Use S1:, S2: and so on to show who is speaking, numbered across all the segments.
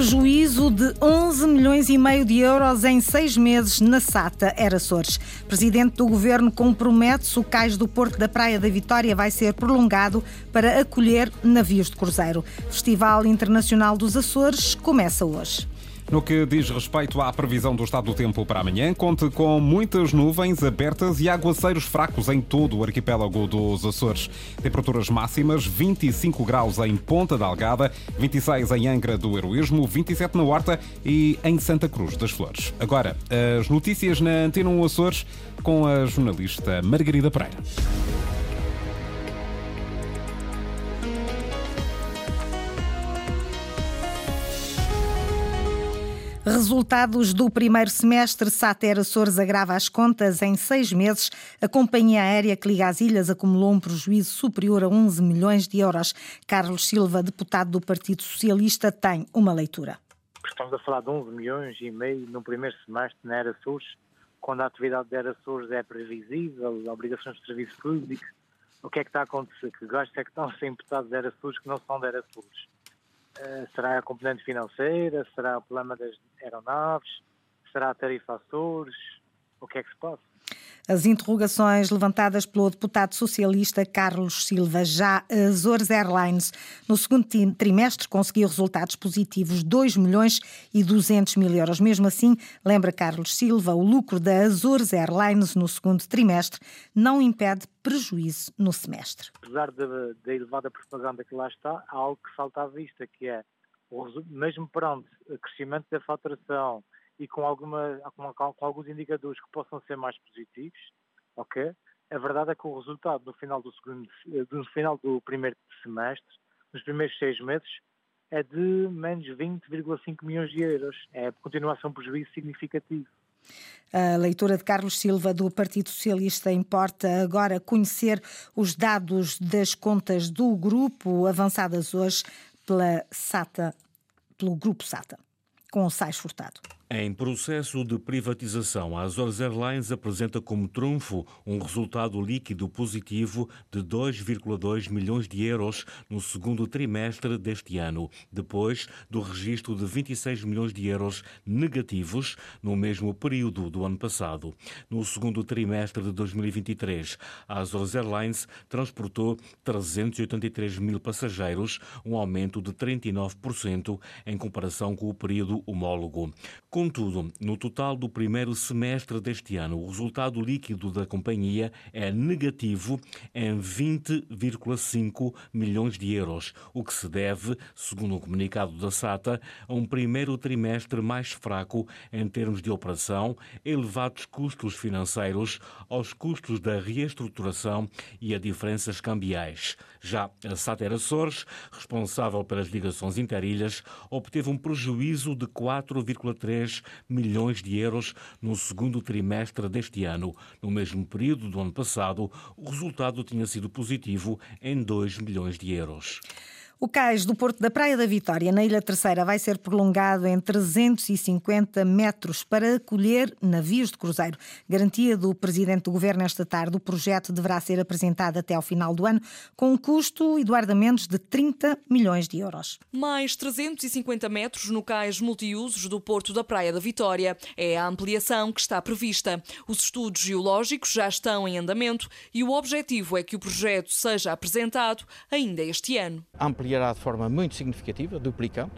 S1: Prejuízo de 11 milhões e meio de euros em seis meses na SATA Era Açores. Presidente do Governo compromete-se o cais do Porto da Praia da Vitória vai ser prolongado para acolher navios de cruzeiro. Festival Internacional dos Açores começa hoje.
S2: No que diz respeito à previsão do estado do tempo para amanhã, conte com muitas nuvens abertas e aguaceiros fracos em todo o arquipélago dos Açores. Temperaturas máximas 25 graus em Ponta da Algada, 26 em Angra do Heroísmo, 27 na Horta e em Santa Cruz das Flores. Agora, as notícias na Antena 1 Açores com a jornalista Margarida Pereira.
S1: Resultados do primeiro semestre, Sater Açores agrava as contas. Em seis meses, a companhia aérea que liga as ilhas acumulou um prejuízo superior a 11 milhões de euros. Carlos Silva, deputado do Partido Socialista, tem uma leitura.
S3: Estamos a falar de 11 milhões e meio no primeiro semestre na Era Açores, quando a atividade da Era Açores é previsível, obrigações de serviço público. O que é que está a acontecer? Que gastos é que estão a ser imputados da Era Açores que não são da Era Açores? Eh, será a componente financeira? Será o problema das aeronaves? Será a tarifa Açores? O que é que se passa?
S1: As interrogações levantadas pelo deputado socialista Carlos Silva, já Azores Airlines, no segundo trimestre conseguiu resultados positivos, 2 milhões e 200 mil euros. Mesmo assim, lembra Carlos Silva, o lucro da Azores Airlines no segundo trimestre não impede prejuízo no semestre.
S3: Apesar da elevada propaganda que lá está, há algo que salta à vista, que é, mesmo perante o crescimento da faturação, e com, alguma, com, com, alguns indicadores que possam ser mais positivos, ok? A verdade é que o resultado no final do, segundo, no final do primeiro semestre, nos primeiros seis meses, é de menos 20,5 milhões de euros. É, continua a ser um prejuízo significativo.
S1: A leitura de Carlos Silva do Partido Socialista importa agora conhecer os dados das contas do grupo avançadas hoje pela SATA, pelo grupo SATA, com o Sais Furtado.
S4: Em processo de privatização, a Azores Airlines apresenta como trunfo um resultado líquido positivo de 2,2 milhões de euros no segundo trimestre deste ano, depois do registro de 26 milhões de euros negativos no mesmo período do ano passado. No segundo trimestre de 2023, a Azores Airlines transportou 383 mil passageiros, um aumento de 39% em comparação com o período homólogo. Contudo, no total do primeiro semestre deste ano, o resultado líquido da companhia é negativo em 20,5 milhões de euros, o que se deve, segundo o comunicado da SATA, a um primeiro trimestre mais fraco em termos de operação, elevados custos financeiros, aos custos da reestruturação e a diferenças cambiais. Já a SATA Açores, responsável pelas ligações interilhas, obteve um prejuízo de 4,3 10 milhões de euros no segundo trimestre deste ano. No mesmo período do ano passado, o resultado tinha sido positivo em 2 milhões de euros.
S1: O cais do Porto da Praia da Vitória, na Ilha Terceira, vai ser prolongado em 350 metros para acolher navios de cruzeiro. Garantia do Presidente do Governo esta tarde. O projeto deverá ser apresentado até ao final do ano, com um custo, Eduardo Mendes, de 30 milhões de euros.
S5: Mais 350 metros no cais multiusos do Porto da Praia da Vitória. É a ampliação que está prevista. Os estudos geológicos já estão em andamento e o objetivo é que o projeto seja apresentado ainda este ano
S6: ampliará de forma muito significativa, duplicando.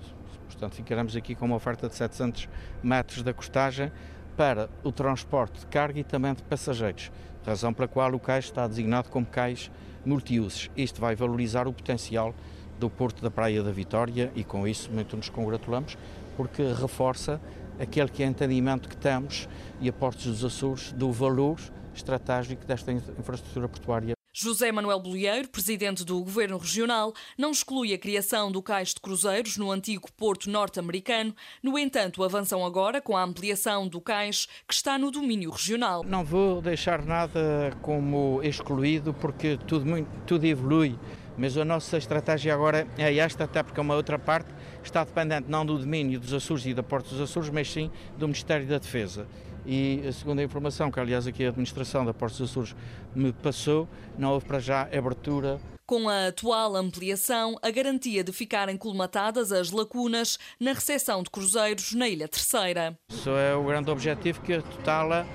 S6: Portanto, ficaremos aqui com uma oferta de 700 metros da costagem para o transporte de carga e também de passageiros, razão pela qual o cais está designado como cais multiusos. Isto vai valorizar o potencial do Porto da Praia da Vitória e com isso muito nos congratulamos, porque reforça aquele que é entendimento que temos e a Portos dos Açores do valor estratégico desta infraestrutura portuária.
S5: José Manuel Bolieiro, presidente do Governo Regional, não exclui a criação do cais de cruzeiros no antigo porto norte-americano. No entanto, avançam agora com a ampliação do cais que está no domínio regional.
S6: Não vou deixar nada como excluído porque tudo, tudo evolui. Mas a nossa estratégia agora é esta, até porque uma outra parte está dependente não do domínio dos Açores e da Porta dos Açores, mas sim do Ministério da Defesa e segundo a informação que aliás aqui a administração da Portos Açores me passou, não houve para já abertura
S5: com a atual ampliação, a garantia de ficarem colmatadas as lacunas na recepção de cruzeiros na Ilha Terceira.
S6: Isso é o grande objetivo que a Totala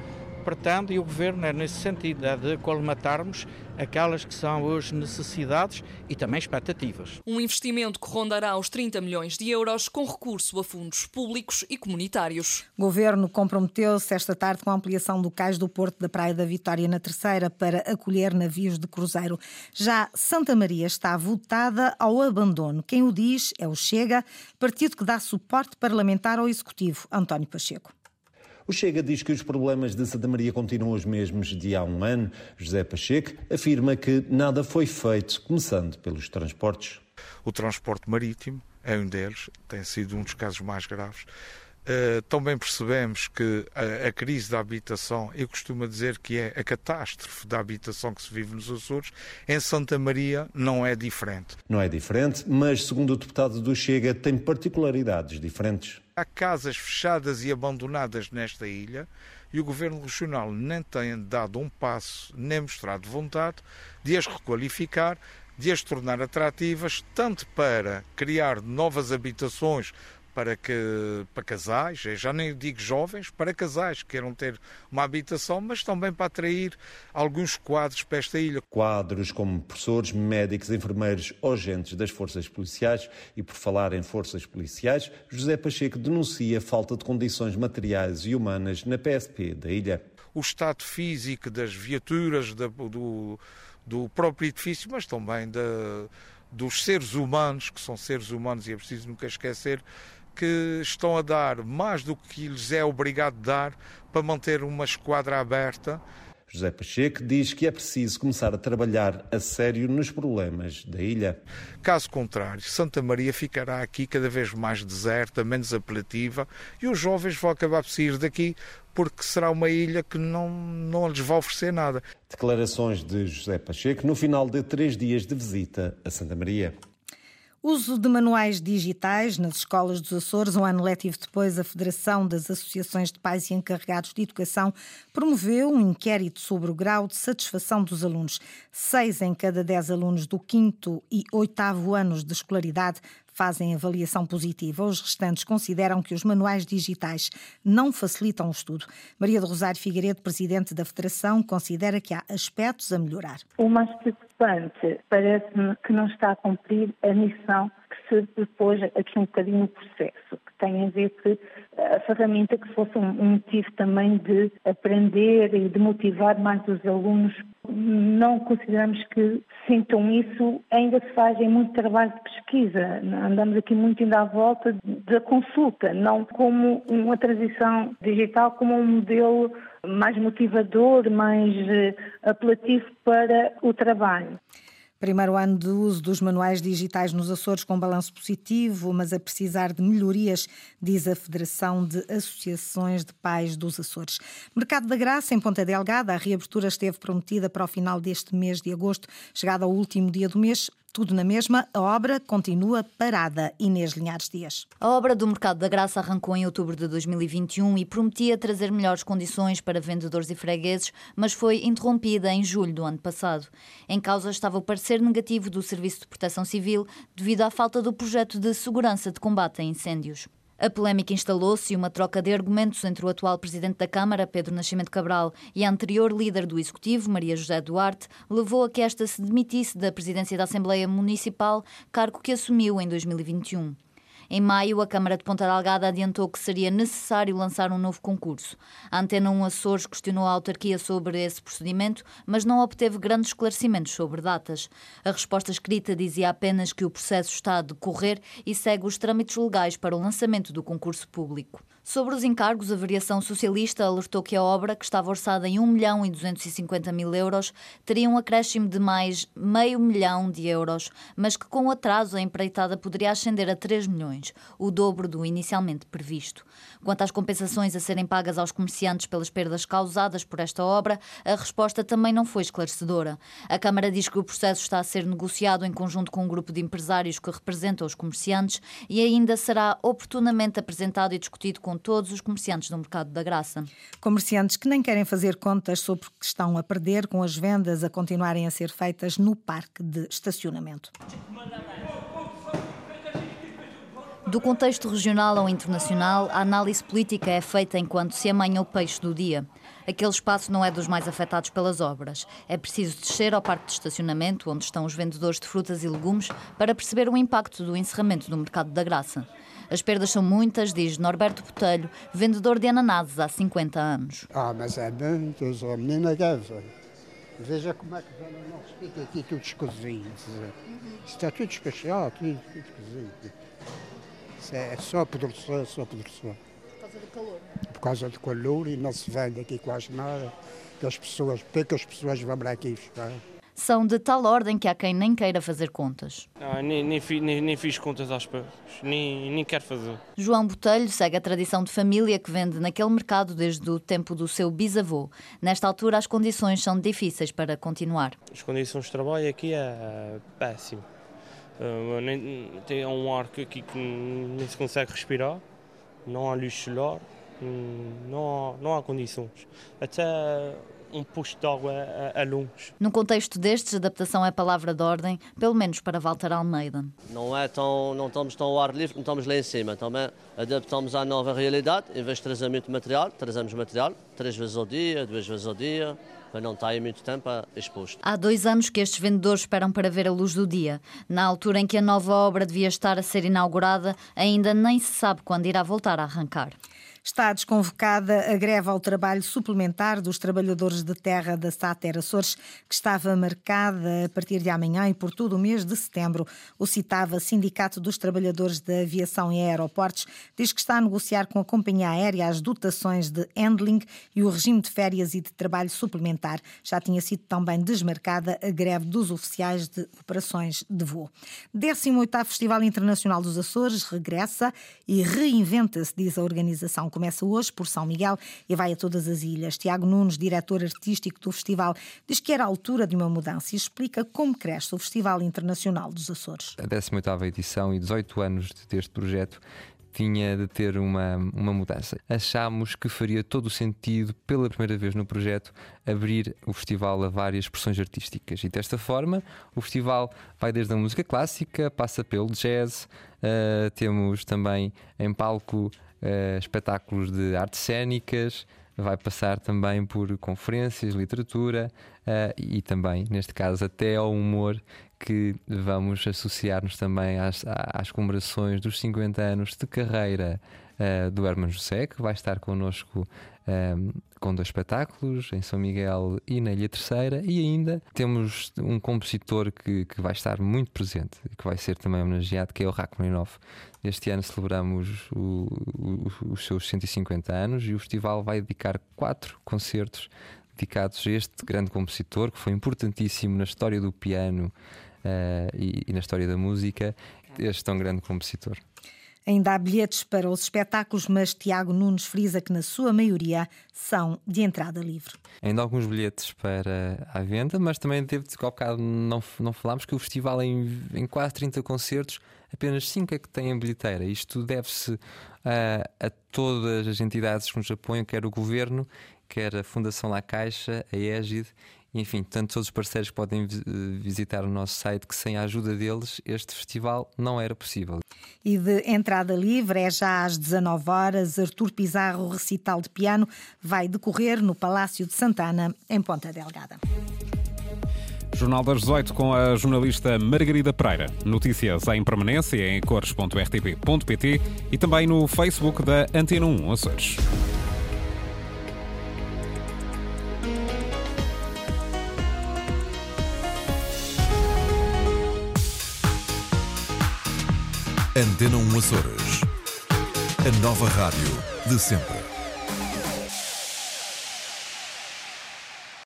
S6: e o Governo é nesse sentido, é de colmatarmos aquelas que são hoje necessidades e também expectativas.
S5: Um investimento que rondará os 30 milhões de euros com recurso a fundos públicos e comunitários.
S1: O Governo comprometeu-se esta tarde com a ampliação do cais do Porto da Praia da Vitória na Terceira para acolher navios de cruzeiro. Já Santa Maria está votada ao abandono. Quem o diz é o Chega, partido que dá suporte parlamentar ao Executivo, António Pacheco.
S7: O Chega diz que os problemas de Santa Maria continuam os mesmos de há um ano. José Pacheco afirma que nada foi feito, começando pelos transportes.
S8: O transporte marítimo é um deles, tem sido um dos casos mais graves. Uh, também percebemos que a, a, crise da habitação, eu costumo dizer que é a catástrofe da habitação que se vive nos Açores, em Santa Maria não é diferente.
S7: Não é diferente, mas segundo o deputado do Chega, tem particularidades diferentes.
S8: Há casas fechadas e abandonadas nesta ilha e o Governo Regional nem tem dado um passo, nem mostrado vontade de as requalificar, de as tornar atrativas, tanto para criar novas habitações para, que, para casais, já nem digo jovens, para casais que queiram ter uma habitação, mas também para atrair alguns quadros para esta ilha.
S7: Quadros como professores, médicos, enfermeiros ou agentes das forças policiais. E por falar em forças policiais, José Pacheco denuncia falta de condições materiais e humanas na PSP da ilha.
S8: O estado físico das viaturas, do, do próprio edifício, mas também da, dos seres humanos, que são seres humanos e é preciso nunca esquecer que estão a dar mais do que lhes é obrigado dar para manter uma esquadra aberta.
S7: José Pacheco diz que é preciso começar a trabalhar a sério nos problemas da ilha.
S8: Caso contrário, Santa Maria ficará aqui cada vez mais deserta, menos apelativa e os jovens vão acabar por sair daqui porque será uma ilha que não, não lhes vai oferecer nada.
S7: Declarações de José Pacheco no final de três dias de visita a Santa Maria.
S1: Uso de manuais digitais nas escolas dos Açores. Um ano letivo depois, a Federação das Associações de Pais e Encarregados de Educação promoveu um inquérito sobre o grau de satisfação dos alunos. Seis em cada dez alunos do quinto e oitavo anos de escolaridade fazem avaliação positiva. Os restantes consideram que os manuais digitais não facilitam o estudo. Maria do Rosário Figueiredo, presidente da Federação, considera que há aspectos a melhorar.
S9: O mais preocupante parece-me que não está a cumprir a missão que se propôs aqui um bocadinho no processo, que tem a ver que a ferramenta que fosse um motivo também de aprender e de motivar mais os alunos. Não consideramos que sintam isso, ainda se faz muito trabalho de pesquisa, andamos aqui muito ainda à volta da consulta, não como uma transição digital, como um modelo mais motivador, mais eh, apelativo para o trabalho.
S1: Primeiro ano de uso dos manuais digitais nos Açores com balanço positivo, mas a precisar de melhorias, diz a Federação de Associações de Pais dos Açores. Mercado da Graça, em Ponta Delgada, a reabertura esteve prometida para o final deste mês de agosto. Chegada ao último dia do mês, tudo na mesma, a obra continua parada. Inês Linhares Dias.
S10: A obra do Mercado da Graça arrancou em outubro de 2021 e prometia trazer melhores condições para vendedores e fregueses, mas foi interrompida em julho do ano passado. Em causa estava o parecer negativo do Serviço de Proteção Civil devido à falta do projeto de segurança de combate a incêndios. A polémica instalou-se e uma troca de argumentos entre o atual presidente da Câmara, Pedro Nascimento Cabral, e a anterior líder do Executivo, Maria José Duarte, levou a que esta se demitisse da presidência da Assembleia Municipal, cargo que assumiu em 2021. Em maio, a Câmara de Ponta Delgada adiantou que seria necessário lançar um novo concurso. A Antena 1 Açores questionou a autarquia sobre esse procedimento, mas não obteve grandes esclarecimentos sobre datas. A resposta escrita dizia apenas que o processo está a decorrer e segue os trâmites legais para o lançamento do concurso público. Sobre os encargos, a variação socialista alertou que a obra, que estava orçada em 1 milhão e 250 mil euros, teria um acréscimo de mais meio milhão de euros, mas que com o atraso a empreitada poderia ascender a 3 milhões, o dobro do inicialmente previsto. Quanto às compensações a serem pagas aos comerciantes pelas perdas causadas por esta obra, a resposta também não foi esclarecedora. A Câmara diz que o processo está a ser negociado em conjunto com um grupo de empresários que representa os comerciantes e ainda será oportunamente apresentado e discutido com todos os comerciantes do mercado da Graça.
S1: Comerciantes que nem querem fazer contas sobre o que estão a perder com as vendas a continuarem a ser feitas no parque de estacionamento.
S10: Do contexto regional ao internacional, a análise política é feita enquanto se amanha o peixe do dia. Aquele espaço não é dos mais afetados pelas obras. É preciso descer ao parque de estacionamento, onde estão os vendedores de frutas e legumes, para perceber o impacto do encerramento do mercado da graça. As perdas são muitas, diz Norberto Botelho, vendedor de ananases há 50 anos.
S11: Ah, mas é muito, a menina deve. Veja como é que já não fica aqui tudo escozinho. Está tudo despachado, tudo, tudo escozinho. É só apodrecer, só apodrecer.
S10: Por causa do calor?
S11: Por causa do calor e não se vende aqui quase nada. Que as pessoas, poucas pessoas vão para aqui buscar.
S10: São de tal ordem que há quem nem queira fazer contas.
S12: Ah, nem, nem, nem, nem, fiz contas às pessoas, nem, nem quero fazer.
S10: João Botelho segue a tradição de família que vende naquele mercado desde o tempo do seu bisavô. Nesta altura, as condições são difíceis para continuar.
S12: As condições de trabalho aqui é péssimo. Uh, nem, tem um ar aqui que nem se consegue respirar, não há luz solar, não há, não há condições. Até um posto de água a, a longe.
S10: Num contexto destes, adaptação é palavra de ordem, pelo menos para Walter Almeida.
S13: Não é tão, não estamos tão ao ar livre, não estamos lá em cima. Também adaptamos à nova realidade. Em vez de trazer muito material, trazemos material três vezes ao dia, duas vezes ao dia para não estar aí muito tempo exposto.
S10: Há dois anos que estes vendedores esperam para ver a luz do dia. Na altura em que a nova obra devia estar a ser inaugurada, ainda nem se sabe quando irá voltar a arrancar.
S1: Está desconvocada a greve ao trabalho suplementar dos trabalhadores de terra da Sáter Açores, que estava marcada a partir de amanhã e por todo o mês de setembro. O citava Sindicato dos Trabalhadores da Aviação e Aeroportos diz que está a negociar com a companhia aérea as dotações de handling e o regime de férias e de trabalho suplementar. Já tinha sido também desmarcada a greve dos oficiais de operações de voo. 18º Festival Internacional dos Açores regressa e reinventa-se, diz a organização começa hoje por São Miguel e vai a todas as ilhas. Tiago Nunes, diretor artístico do festival, diz que era a altura de uma mudança e explica como cresce o Festival Internacional dos Açores.
S14: A 18ª edição e 18 anos deste projeto tinha de ter uma, uma mudança. Achámos que faria todo o sentido, pela primeira vez no projeto, abrir o festival a várias expressões artísticas. E desta forma, o festival vai desde a música clássica, passa pelo jazz, uh, temos também em palco uh, espetáculos de artes cênicas, vai passar também por conferências, literatura uh, e também, neste caso, até ao humor, que vamos associar-nos também às, às comemorações dos 50 anos de carreira uh, do Herman José, que vai estar connosco um, com dois espetáculos em São Miguel e na Ilha Terceira, e ainda temos um compositor que, que vai estar muito presente e que vai ser também homenageado, que é o Rachmaninoff. Este ano celebramos o, o, os seus 150 anos e o festival vai dedicar quatro concertos dedicados a este grande compositor que foi importantíssimo na história do piano uh, e, e na história da música, este tão grande compositor.
S1: Ainda há bilhetes para os espetáculos, mas Tiago Nunes frisa que, na sua maioria, são de entrada livre.
S14: Ainda há alguns bilhetes para a venda, mas também teve de bocado não, não falámos que o festival, em, em quase 30 concertos, apenas 5 é que têm bilheteira. Isto deve-se a, a todas as entidades que nos apoiam, quer o Governo, quer a Fundação La Caixa, a Égide enfim, tanto todos os parceiros podem visitar o nosso site que sem a ajuda deles este festival não era possível.
S1: E de entrada livre é já às 19 horas. Artur Pizarro, o recital de piano, vai decorrer no Palácio de Santana, em Ponta Delgada.
S2: Jornal das 18 com a jornalista Margarida Pereira. Notícias em permanência em cores.rtp.pt e também no Facebook da Antena 1 Açores.
S15: Antena 1 Açores. A nova rádio de sempre.